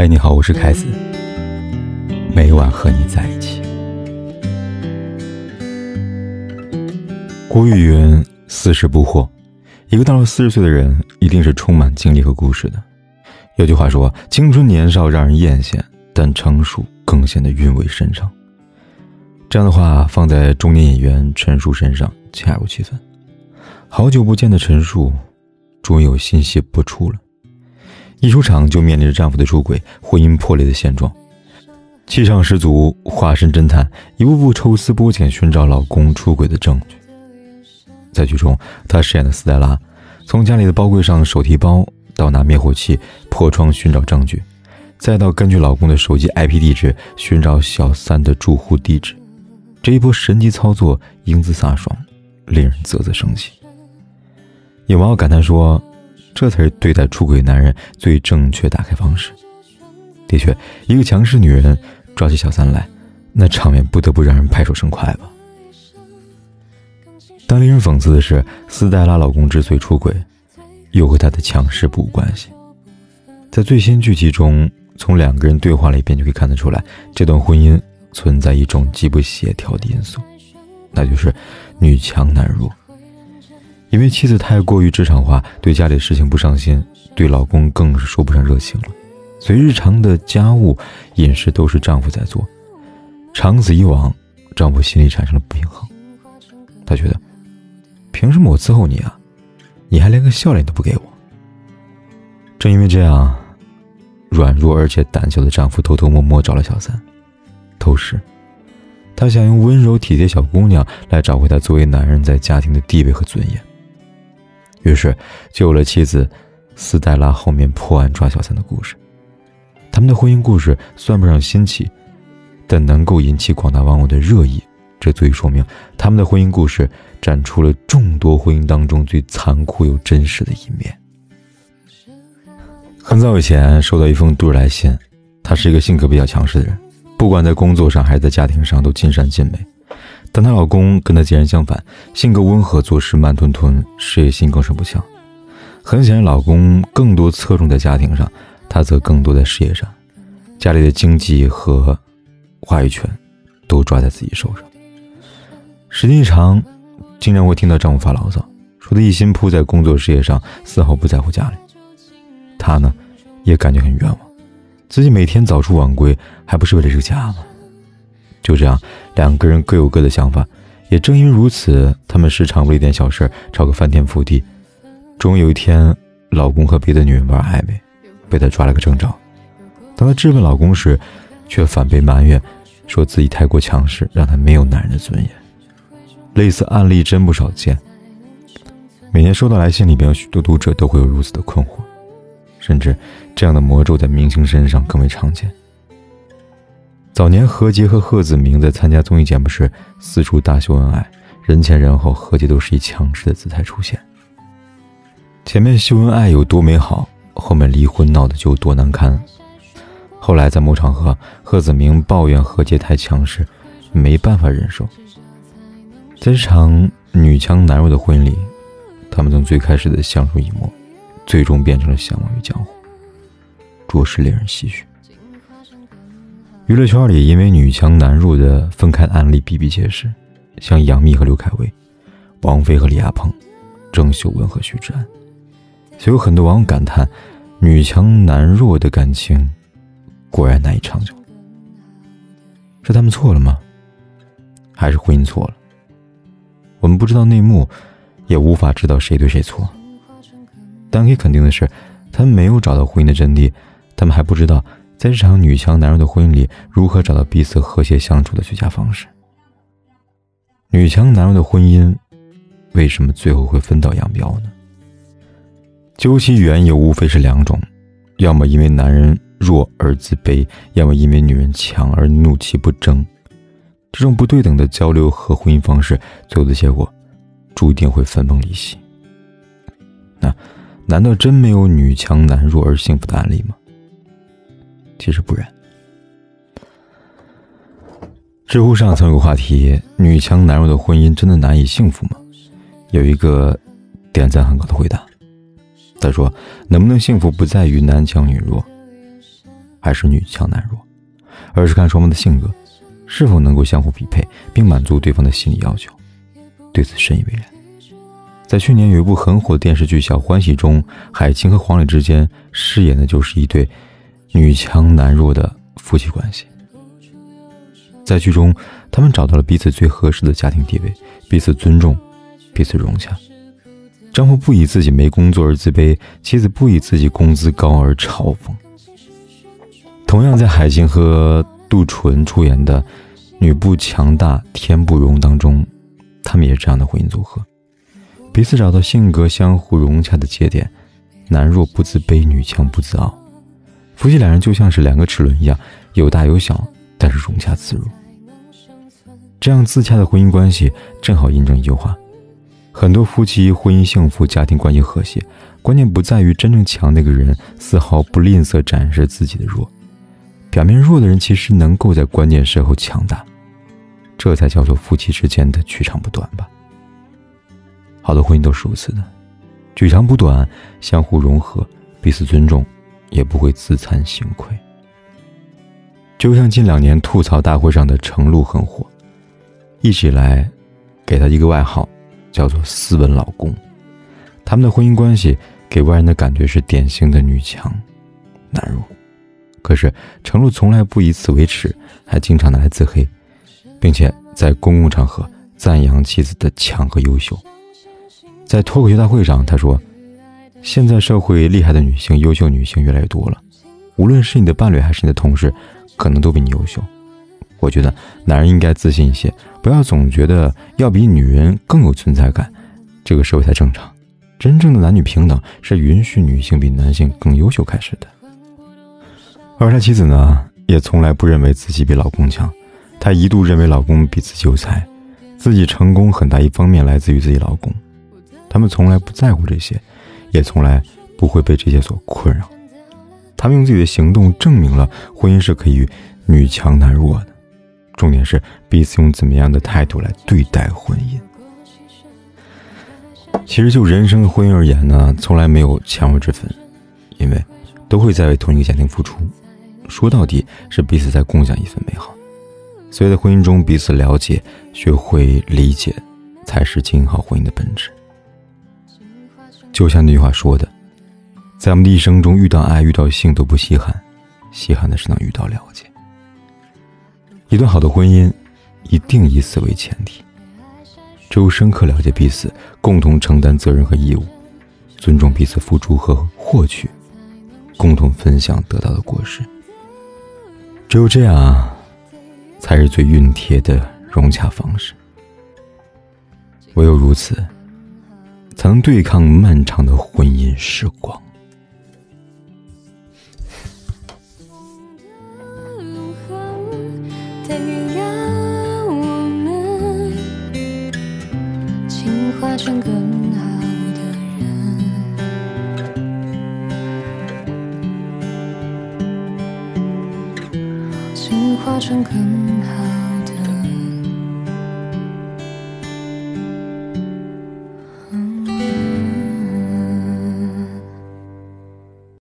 嗨，你好，我是凯子。每晚和你在一起。古语云：“四十不惑。”一个到了四十岁的人，一定是充满经历和故事的。有句话说：“青春年少让人艳羡，但成熟更显得韵味深长。”这样的话放在中年演员陈数身上恰如其分。好久不见的陈数，终于有信息播出了。一出场就面临着丈夫的出轨、婚姻破裂的现状，气场十足，化身侦探，一步步抽丝剥茧寻找老公出轨的证据。在剧中，她饰演的斯黛拉，从家里的包柜上手提包，到拿灭火器破窗寻找证据，再到根据老公的手机 IP 地址寻找小三的住户地址，这一波神级操作英姿飒爽，令人啧啧称奇。有网友感叹说。这才是对待出轨男人最正确打开方式。的确，一个强势女人抓起小三来，那场面不得不让人拍手称快吧。但令人讽刺的是，斯黛拉老公之所以出轨，又和她的强势不无关系。在最新剧集中，从两个人对话里边就可以看得出来，这段婚姻存在一种极不协调的因素，那就是女强男弱。因为妻子太过于职场化，对家里事情不上心，对老公更是说不上热情了，所以日常的家务、饮食都是丈夫在做。长此以往，丈夫心里产生了不平衡，他觉得，凭什么我伺候你啊？你还连个笑脸都不给我。正因为这样，软弱而且胆小的丈夫偷偷摸摸找了小三，偷食。他想用温柔体贴小姑娘来找回他作为男人在家庭的地位和尊严。于是，就有了妻子斯黛拉后面破案抓小三的故事。他们的婚姻故事算不上新奇，但能够引起广大网友的热议，这足以说明他们的婚姻故事展出了众多婚姻当中最残酷又真实的一面。很早以前收到一封读者来信，他是一个性格比较强势的人，不管在工作上还是在家庭上都尽善尽美。但她老公跟她截然相反，性格温和，做事慢吞吞，事业心更是不强。很显然，老公更多侧重在家庭上，她则更多在事业上。家里的经济和话语权都抓在自己手上。时间一长，经常会听到丈夫发牢骚，说他一心扑在工作事业上，丝毫不在乎家里。她呢，也感觉很冤枉，自己每天早出晚归，还不是为了这个家吗？就这样，两个人各有各的想法。也正因如此，他们时常为一点小事吵个翻天覆地。终有一天，老公和别的女人玩暧昧，被她抓了个正着。当她质问老公时，却反被埋怨，说自己太过强势，让他没有男人的尊严。类似案例真不少见。每年收到来信里边，许多读者都会有如此的困惑，甚至这样的魔咒在明星身上更为常见。早年何洁和贺子铭在参加综艺节目时四处大秀恩爱，人前人后，何洁都是以强势的姿态出现。前面秀恩爱有多美好，后面离婚闹得就有多难堪。后来在某场合，贺子铭抱怨何洁太强势，没办法忍受。在这场女强男弱的婚姻里，他们从最开始的相濡以沫，最终变成了相忘于江湖，着实令人唏嘘。娱乐圈里，因为女强男弱的分开案例比比皆是，像杨幂和刘恺威、王菲和李亚鹏、郑秀文和徐志安，所以有很多网友感叹：女强男弱的感情果然难以长久。是他们错了吗？还是婚姻错了？我们不知道内幕，也无法知道谁对谁错。但可以肯定的是，他们没有找到婚姻的真谛，他们还不知道。在这场女强男弱的婚姻里，如何找到彼此和谐相处的最佳方式？女强男弱的婚姻，为什么最后会分道扬镳呢？究其缘由，无非是两种：要么因为男人弱而自卑，要么因为女人强而怒气不争。这种不对等的交流和婚姻方式，最后的结果，注定会分崩离析。那，难道真没有女强男弱而幸福的案例吗？其实不然。知乎上曾有个话题：“女强男弱的婚姻真的难以幸福吗？”有一个点赞很高的回答，他说：“能不能幸福不在于男强女弱，还是女强男弱，而是看双方的性格是否能够相互匹配，并满足对方的心理要求。对此深以为然。在去年有一部很火的电视剧《小欢喜》中，海清和黄磊之间饰演的就是一对女强男弱的夫妻关系。在剧中，他们找到了彼此最合适的家庭地位，彼此尊重，彼此融洽。丈夫不以自己没工作而自卑，妻子不以自己工资高而嘲讽。同样，在海清和杜淳出演的《女不强大天不容》当中，他们也是这样的婚姻组合。彼此找到性格相互融洽的节点，男弱不自卑，女强不自傲。夫妻两人就像是两个齿轮一样，有大有小，但是融洽自如。这样自洽的婚姻关系，正好印证一句话：很多夫妻婚姻幸福，家庭关系和谐，关键不在于真正强那个人丝毫不吝啬展示自己的弱，表面弱的人其实能够在关键时候强大，这才叫做夫妻之间的取长补短吧。好的婚姻都是如此的，取长补短，相互融合，彼此尊重，也不会自惭形愧。就像近两年吐槽大会上的程璐很火，一直以来，给他一个外号，叫做“斯文老公”。他们的婚姻关系给外人的感觉是典型的女强男弱，可是程璐从来不以此为耻，还经常拿来自黑，并且在公共场合赞扬妻子的强和优秀。在脱口秀大会上，他说：“现在社会厉害的女性、优秀女性越来越多了，无论是你的伴侣还是你的同事，可能都比你优秀。我觉得男人应该自信一些，不要总觉得要比女人更有存在感，这个社会才正常。真正的男女平等是允许女性比男性更优秀开始的。”而他妻子呢，也从来不认为自己比老公强，她一度认为老公比自己有才，自己成功很大一方面来自于自己老公。他们从来不在乎这些，也从来不会被这些所困扰。他们用自己的行动证明了婚姻是可以女强男弱的。重点是彼此用怎么样的态度来对待婚姻。其实就人生的婚姻而言呢，从来没有强弱之分，因为都会在为同一个家庭付出。说到底是彼此在共享一份美好。所以在婚姻中彼此了解，学会理解，才是经营好婚姻的本质。就像那句话说的，在我们的一生中，遇到爱、遇到性都不稀罕，稀罕的是能遇到了解。一段好的婚姻，一定以此为前提。只有深刻了解彼此，共同承担责任和义务，尊重彼此付出和获取，共同分享得到的果实。只有这样，才是最熨帖的融洽方式。唯有如此。才能对抗漫长的婚姻时光。等于让我们进化成更好的人，进化成更好。